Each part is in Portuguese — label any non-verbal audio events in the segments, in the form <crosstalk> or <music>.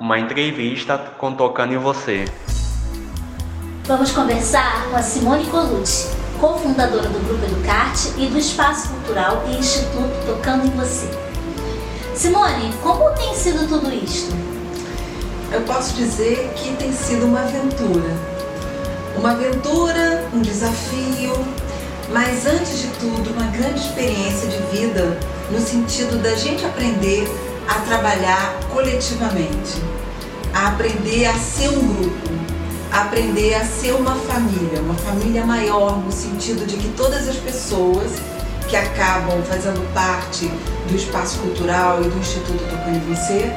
uma entrevista com Tocando em Você. Vamos conversar com a Simone Colucci, cofundadora do Grupo Educarte e do Espaço Cultural e Instituto Tocando em Você. Simone, como tem sido tudo isto? Eu posso dizer que tem sido uma aventura. Uma aventura, um desafio, mas antes de tudo, uma grande experiência de vida no sentido da gente aprender a trabalhar coletivamente, a aprender a ser um grupo, a aprender a ser uma família, uma família maior no sentido de que todas as pessoas que acabam fazendo parte do espaço cultural e do Instituto Tocando em Você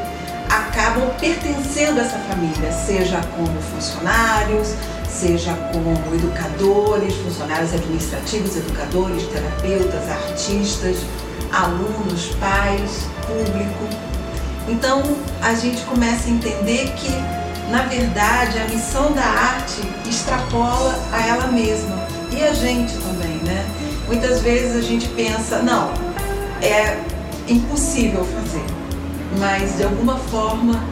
acabam pertencendo a essa família, seja como funcionários, seja como educadores, funcionários administrativos, educadores, terapeutas, artistas, alunos, pais, público. Então a gente começa a entender que, na verdade, a missão da arte extrapola a ela mesma e a gente também, né? Muitas vezes a gente pensa, não, é impossível fazer, mas de alguma forma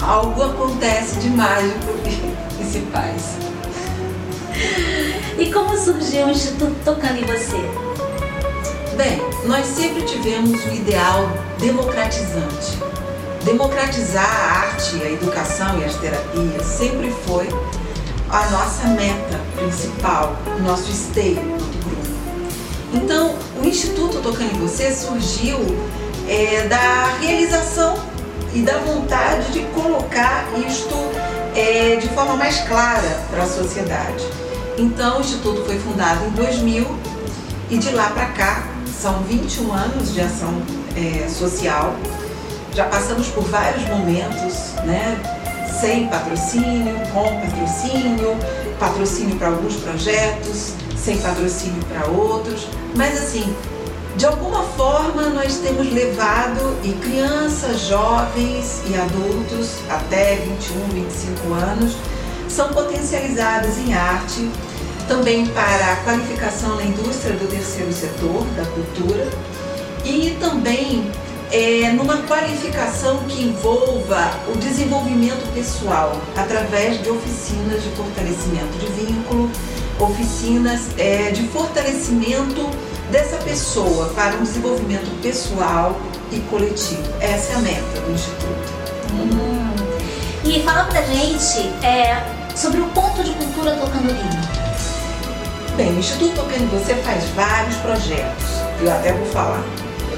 algo acontece de mágico <laughs> e se faz. E como surgiu o Instituto Tocando em Você? Bem, nós sempre tivemos o ideal democratizante. Democratizar a arte, a educação e as terapias sempre foi a nossa meta principal, o nosso esteio do grupo. Então, o Instituto Tocando em Você surgiu é, da realização e da vontade de colocar isto é, de forma mais clara para a sociedade. Então, o Instituto foi fundado em 2000 e de lá para cá são 21 anos de ação é, social. Já passamos por vários momentos, né? Sem patrocínio, com patrocínio, patrocínio para alguns projetos, sem patrocínio para outros, mas assim, de alguma forma nós temos levado e crianças, jovens e adultos até 21, 25 anos são potencializados em arte, também para a qualificação na indústria do terceiro setor, da cultura, e também é, numa qualificação que envolva o desenvolvimento pessoal através de oficinas de fortalecimento de vínculo, oficinas é, de fortalecimento dessa pessoa para um desenvolvimento pessoal e coletivo. Essa é a meta do Instituto. Hum. E fala pra gente é, sobre o ponto de cultura tocando hino. Bem, o Instituto Tocando Você faz vários projetos. Eu até vou falar.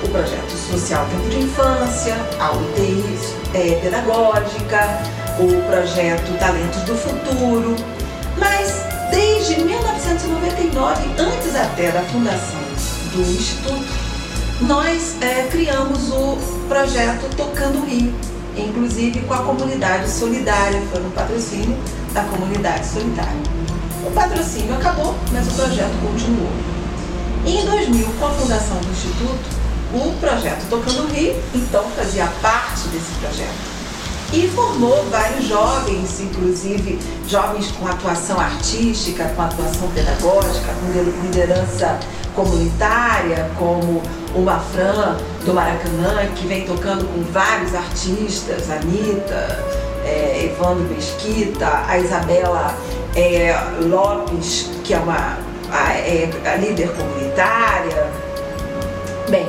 O projeto social Tempo de Infância, a UTI é, Pedagógica, o projeto Talentos do Futuro. Mas desde 1999, antes até da fundação do Instituto, nós é, criamos o projeto Tocando Rio, inclusive com a comunidade solidária, foi um patrocínio da comunidade solidária. O patrocínio acabou, mas o projeto continuou. E em 2000, com a fundação do Instituto, o projeto Tocando Rio, então, fazia parte desse projeto. E formou vários jovens, inclusive jovens com atuação artística, com atuação pedagógica, com liderança comunitária, como o Mafran do Maracanã, que vem tocando com vários artistas, Anitta, é, Evandro Mesquita, a Isabela é, Lopes, que é uma a, é, a líder comunitária, bem,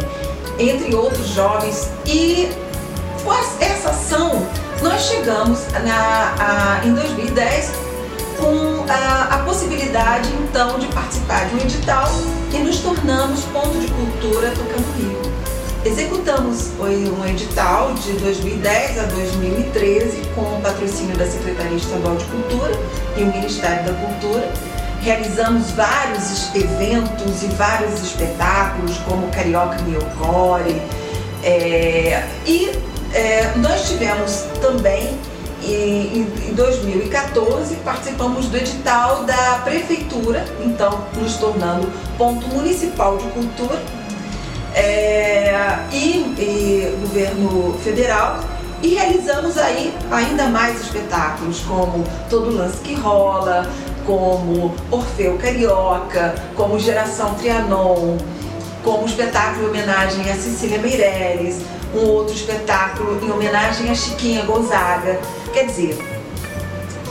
entre outros jovens. E com essa ação, nós chegamos na, a, em 2010 com a, a, possibilidade então de participar de um edital e nos tornamos ponto de cultura Tocando Rio. Executamos um edital de 2010 a 2013 com o patrocínio da Secretaria Estadual de Cultura e o Ministério da Cultura. Realizamos vários eventos e vários espetáculos, como Carioca Miocore. É, e é, nós tivemos também, em, em 2014, participamos do edital da Prefeitura, então nos tornando ponto municipal de cultura é, e, e governo federal e realizamos aí ainda mais espetáculos como Todo Lance que Rola, como Orfeu Carioca, como Geração Trianon, como espetáculo em homenagem a Cecília Meirelles, um outro espetáculo em homenagem a Chiquinha Gonzaga. Quer dizer,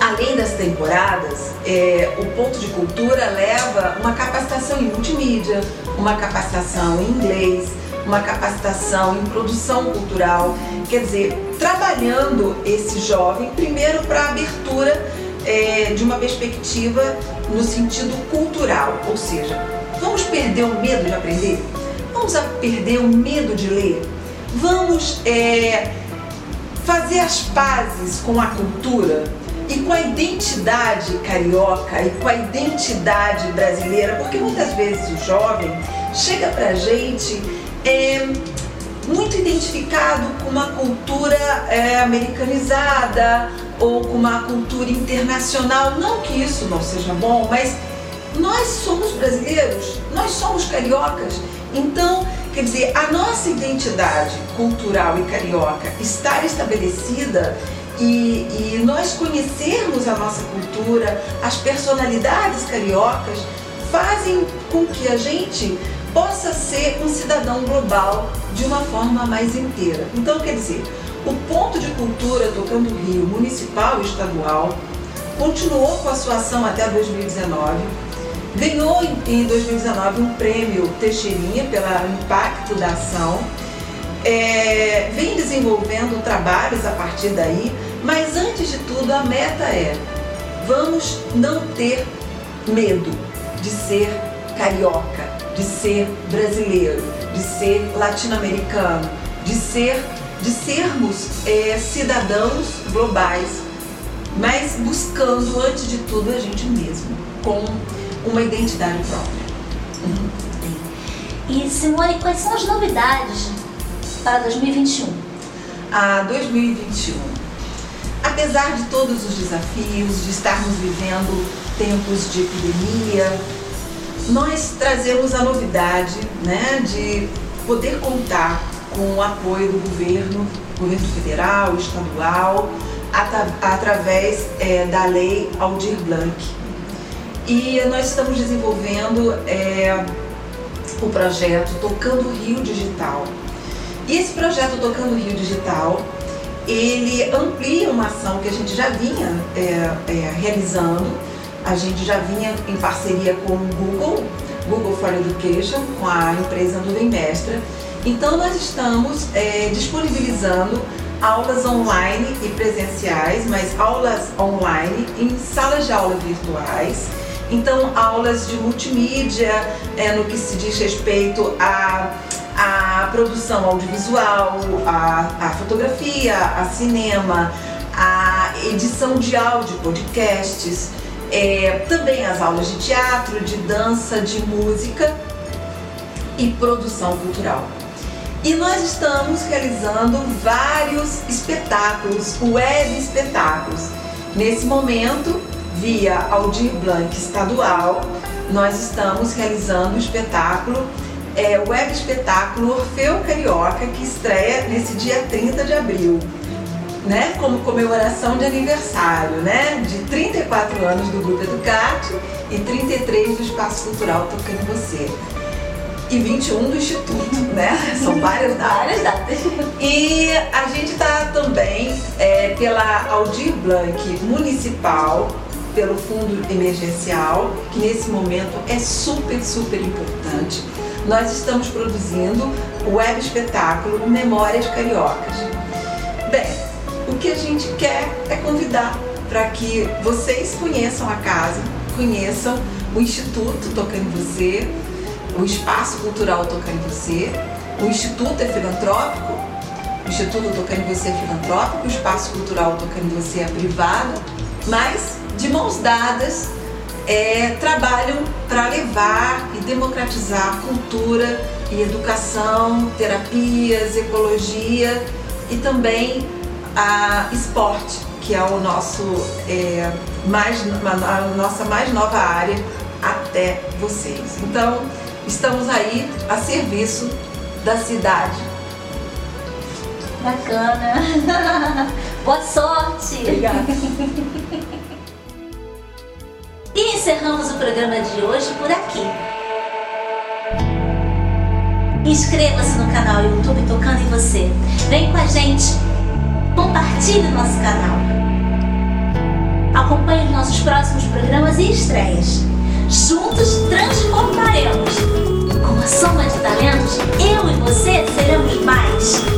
além das temporadas, é, o ponto de cultura leva uma capacitação em multimídia, uma capacitação em inglês, uma capacitação em produção cultural, quer dizer, trabalhando esse jovem primeiro para a abertura é, de uma perspectiva no sentido cultural, ou seja, vamos perder o medo de aprender? Vamos perder o medo de ler? Vamos é, fazer as pazes com a cultura e com a identidade carioca e com a identidade brasileira, porque muitas vezes o jovem chega pra gente é, muito identificado com uma cultura é, americanizada ou com uma cultura internacional. Não que isso não seja bom, mas nós somos brasileiros, nós somos cariocas. Então, quer dizer, a nossa identidade cultural e carioca estar estabelecida e, e nós conhecermos a nossa cultura, as personalidades cariocas, fazem com que a gente possa ser um cidadão global de uma forma mais inteira. Então, quer dizer, o ponto de cultura Tocando Rio, municipal e estadual, continuou com a sua ação até 2019, ganhou em 2019 um prêmio Teixeirinha pelo impacto da ação, é, vem desenvolvendo trabalhos a partir daí, mas antes de tudo a meta é vamos não ter medo de ser carioca, de ser brasileiro, de ser latino-americano, de ser de sermos é, cidadãos globais, mas buscando antes de tudo a gente mesmo, com uma identidade própria. Uhum. E Simone, quais são as novidades para 2021? A 2021. Apesar de todos os desafios, de estarmos vivendo tempos de epidemia, nós trazemos a novidade né, de poder contar com o apoio do governo, governo federal, estadual, at através é, da lei Aldir Blanc. E nós estamos desenvolvendo é, o projeto Tocando Rio Digital. E esse projeto Tocando Rio Digital, ele amplia uma ação que a gente já vinha é, é realizando, a gente já vinha em parceria com o Google, Google for Education, com a empresa Nuvem Mestra. Então nós estamos é, disponibilizando aulas online e presenciais, mas aulas online em salas de aula virtuais. Então aulas de multimídia é, no que se diz respeito a produção audiovisual, a, a fotografia, a cinema, a edição de áudio, podcasts, é, também as aulas de teatro, de dança, de música e produção cultural. E nós estamos realizando vários espetáculos, web espetáculos. Nesse momento, via Aldir Blanc Estadual, nós estamos realizando o espetáculo, é, web espetáculo Orfeu Carioca, que estreia nesse dia 30 de abril né, como comemoração de aniversário, né, de 34 anos do Grupo Educate e 33 do Espaço Cultural Tocando Você. E 21 do Instituto, <laughs> né? São várias datas. Várias datas. E a gente está também é, pela Aldir Blanc Municipal, pelo Fundo Emergencial, que nesse momento é super, super importante. Nós estamos produzindo o web espetáculo Memórias Cariocas. Bem, o que a gente quer é convidar para que vocês conheçam a casa, conheçam o Instituto Tocando Você, o Espaço Cultural Tocando Você, o Instituto é filantrópico, o Instituto Tocando Você é filantrópico, o Espaço Cultural Tocando Você é privado, mas de mãos dadas é, trabalham para levar e democratizar cultura e educação, terapias, ecologia e também a esporte, que é o nosso é, mais, a nossa mais nova área até vocês. Então, estamos aí a serviço da cidade. Bacana. <laughs> Boa sorte. Obrigada. <laughs> encerramos o programa de hoje por aqui. Inscreva-se no canal YouTube Tocando em Você. Vem com a gente. Compartilhe o nosso canal. Acompanhe os nossos próximos programas e estreias. Juntos transformaremos. Com a soma de talentos, eu e você seremos mais